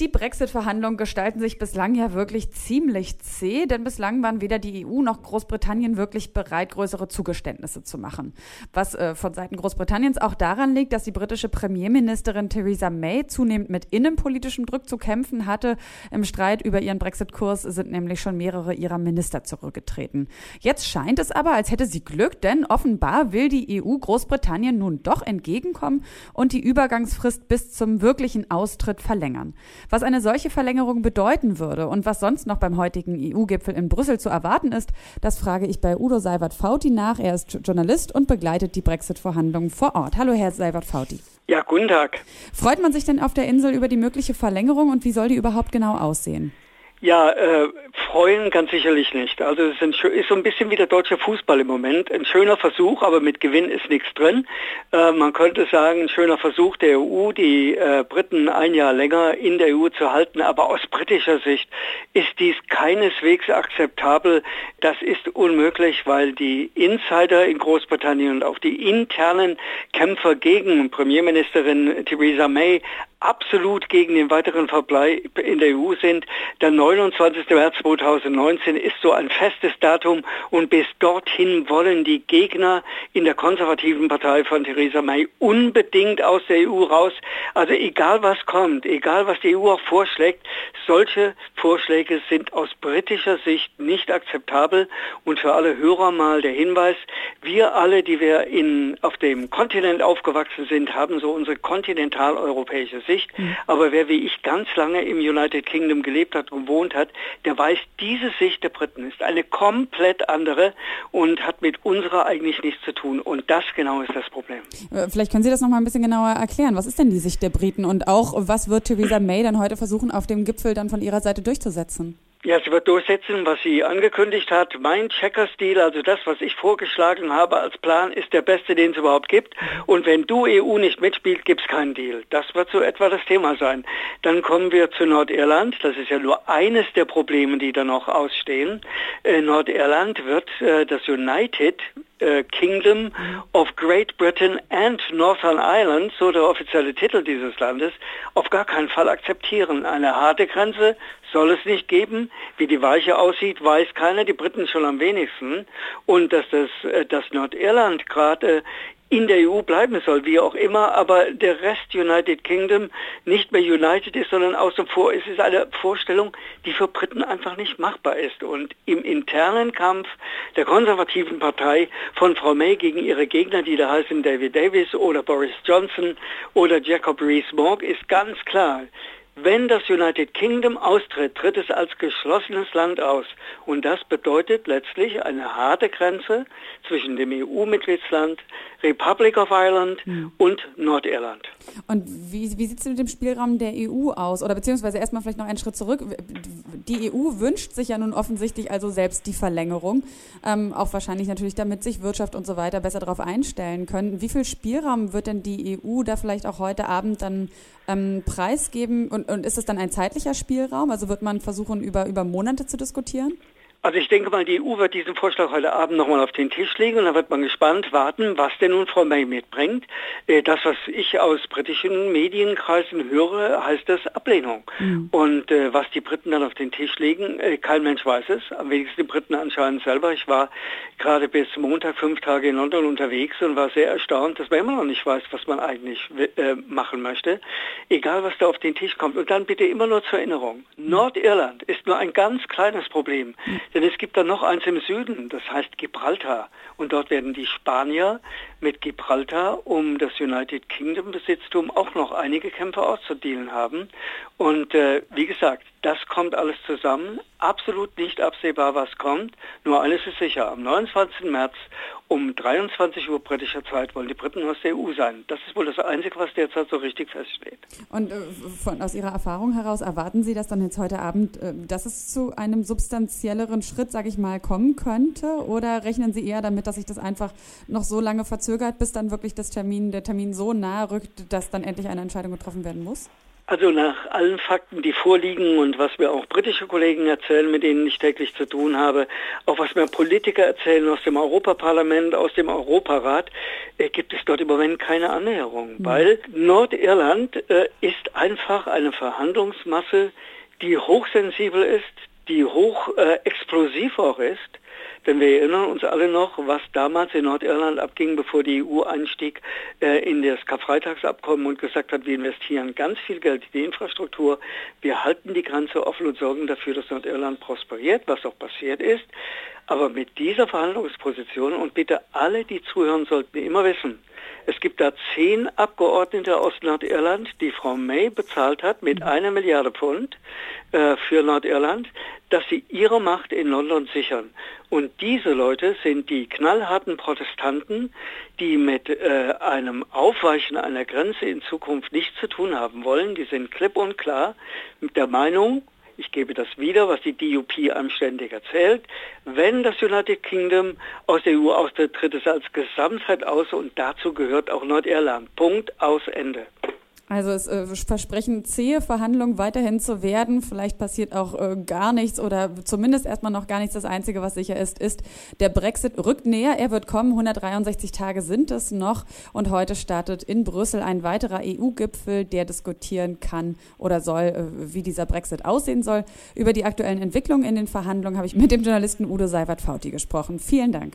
Die Brexit-Verhandlungen gestalten sich bislang ja wirklich ziemlich zäh, denn bislang waren weder die EU noch Großbritannien wirklich bereit, größere Zugeständnisse zu machen. Was äh, von Seiten Großbritanniens auch daran liegt, dass die britische Premierministerin Theresa May zunehmend mit innenpolitischem Druck zu kämpfen hatte. Im Streit über ihren Brexit-Kurs sind nämlich schon mehrere ihrer Minister zurückgetreten. Jetzt scheint es aber, als hätte sie Glück, denn offenbar will die EU Großbritannien nun doch entgegenkommen und die Übergangsfrist bis zum wirklichen Austritt verlängern. Was eine solche Verlängerung bedeuten würde und was sonst noch beim heutigen EU-Gipfel in Brüssel zu erwarten ist, das frage ich bei Udo Seibert-Fauti nach. Er ist Journalist und begleitet die Brexit-Verhandlungen vor Ort. Hallo, Herr Seibert-Fauti. Ja, guten Tag. Freut man sich denn auf der Insel über die mögliche Verlängerung und wie soll die überhaupt genau aussehen? Ja, äh, freuen ganz sicherlich nicht. Also es ist, ein, ist, so ein bisschen wie der deutsche Fußball im Moment. Ein schöner Versuch, aber mit Gewinn ist nichts drin. Äh, man könnte sagen, ein schöner Versuch der EU, die äh, Briten ein Jahr länger in der EU zu halten. Aber aus britischer Sicht ist dies keineswegs akzeptabel. Das ist unmöglich, weil die Insider in Großbritannien und auch die internen Kämpfer gegen Premierministerin Theresa May absolut gegen den weiteren Verbleib in der EU sind. Der 29. März 2019 ist so ein festes Datum und bis dorthin wollen die Gegner in der konservativen Partei von Theresa May unbedingt aus der EU raus. Also egal was kommt, egal was die EU auch vorschlägt, solche Vorschläge sind aus britischer Sicht nicht akzeptabel und für alle Hörer mal der Hinweis, wir alle, die wir in, auf dem Kontinent aufgewachsen sind, haben so unsere kontinentaleuropäische Sicht Sicht. Mhm. Aber wer wie ich ganz lange im United Kingdom gelebt hat und gewohnt hat, der weiß, diese Sicht der Briten ist eine komplett andere und hat mit unserer eigentlich nichts zu tun. Und das genau ist das Problem. Äh, vielleicht können Sie das noch mal ein bisschen genauer erklären. Was ist denn die Sicht der Briten und auch was wird Theresa May dann heute versuchen, auf dem Gipfel dann von ihrer Seite durchzusetzen? Ja, sie wird durchsetzen, was sie angekündigt hat. Mein Checker-Stil, also das, was ich vorgeschlagen habe als Plan, ist der beste, den es überhaupt gibt. Und wenn du EU nicht mitspielt, gibt es keinen Deal. Das wird so etwa das Thema sein. Dann kommen wir zu Nordirland. Das ist ja nur eines der Probleme, die da noch ausstehen. Äh, Nordirland wird äh, das United äh, Kingdom of Great Britain and Northern Ireland, so der offizielle Titel dieses Landes, auf gar keinen Fall akzeptieren. Eine harte Grenze soll es nicht geben. Wie die Weiche aussieht, weiß keiner, die Briten schon am wenigsten. Und dass das äh, dass Nordirland gerade in der EU bleiben soll, wie auch immer, aber der Rest United Kingdom nicht mehr United ist, sondern außen vor. Es ist eine Vorstellung, die für Briten einfach nicht machbar ist. Und im internen Kampf der konservativen Partei von Frau May gegen ihre Gegner, die da heißen David Davis oder Boris Johnson oder Jacob Rees-Mogg, ist ganz klar, wenn das United Kingdom austritt, tritt es als geschlossenes Land aus. Und das bedeutet letztlich eine harte Grenze zwischen dem EU-Mitgliedsland, Republic of Ireland mhm. und Nordirland. Und wie, wie sieht es mit dem Spielraum der EU aus? Oder beziehungsweise erstmal vielleicht noch einen Schritt zurück. Die EU wünscht sich ja nun offensichtlich also selbst die Verlängerung. Ähm, auch wahrscheinlich natürlich, damit sich Wirtschaft und so weiter besser darauf einstellen können. Wie viel Spielraum wird denn die EU da vielleicht auch heute Abend dann ähm, preisgeben? Und, und ist es dann ein zeitlicher Spielraum? Also wird man versuchen, über, über Monate zu diskutieren? Also ich denke mal, die EU wird diesen Vorschlag heute Abend nochmal auf den Tisch legen und dann wird man gespannt warten, was denn nun Frau May mitbringt. Äh, das, was ich aus britischen Medienkreisen höre, heißt das Ablehnung. Mhm. Und äh, was die Briten dann auf den Tisch legen, äh, kein Mensch weiß es. Am wenigsten die Briten anscheinend selber. Ich war gerade bis Montag fünf Tage in London unterwegs und war sehr erstaunt, dass man immer noch nicht weiß, was man eigentlich machen möchte. Egal, was da auf den Tisch kommt. Und dann bitte immer nur zur Erinnerung. Nordirland ist nur ein ganz kleines Problem. Mhm. Denn es gibt dann noch eins im Süden, das heißt Gibraltar. Und dort werden die Spanier mit Gibraltar um das United Kingdom Besitztum auch noch einige Kämpfe auszudealen haben. Und äh, wie gesagt, das kommt alles zusammen. Absolut nicht absehbar, was kommt. Nur eines ist sicher. Am 29. März um 23 Uhr britischer Zeit wollen die Briten aus der EU sein. Das ist wohl das Einzige, was derzeit so richtig feststeht. Und äh, von, aus Ihrer Erfahrung heraus erwarten Sie das dann jetzt heute Abend, äh, dass es zu einem substanzielleren Schritt, sage ich mal, kommen könnte? Oder rechnen Sie eher damit, dass sich das einfach noch so lange verzögert, bis dann wirklich das Termin, der Termin so nahe rückt, dass dann endlich eine Entscheidung getroffen werden muss? Also nach allen Fakten, die vorliegen und was mir auch britische Kollegen erzählen, mit denen ich täglich zu tun habe, auch was mir Politiker erzählen aus dem Europaparlament, aus dem Europarat, äh, gibt es dort im Moment keine Annäherung, mhm. weil Nordirland äh, ist einfach eine Verhandlungsmasse, die hochsensibel ist, die hoch äh, explosiv auch ist denn wir erinnern uns alle noch, was damals in Nordirland abging, bevor die EU einstieg äh, in das Karfreitagsabkommen und gesagt hat, wir investieren ganz viel Geld in die Infrastruktur, wir halten die Grenze offen und sorgen dafür, dass Nordirland prosperiert, was auch passiert ist. Aber mit dieser Verhandlungsposition und bitte alle, die zuhören, sollten immer wissen, es gibt da zehn Abgeordnete aus Nordirland, die Frau May bezahlt hat mit mhm. einer Milliarde Pfund äh, für Nordirland, dass sie ihre Macht in London sichern. Und diese Leute sind die knallharten Protestanten, die mit äh, einem Aufweichen einer Grenze in Zukunft nichts zu tun haben wollen. Die sind klipp und klar mit der Meinung, ich gebe das wieder, was die DUP einem ständig erzählt, wenn das United Kingdom aus der EU austritt, tritt es als Gesamtheit aus und dazu gehört auch Nordirland. Punkt aus Ende. Also es äh, versprechen zähe Verhandlungen weiterhin zu werden. Vielleicht passiert auch äh, gar nichts oder zumindest erstmal noch gar nichts. Das Einzige, was sicher ist, ist, der Brexit rückt näher. Er wird kommen. 163 Tage sind es noch. Und heute startet in Brüssel ein weiterer EU-Gipfel, der diskutieren kann oder soll, äh, wie dieser Brexit aussehen soll. Über die aktuellen Entwicklungen in den Verhandlungen habe ich mit dem Journalisten Udo Seiwert-Fauti gesprochen. Vielen Dank.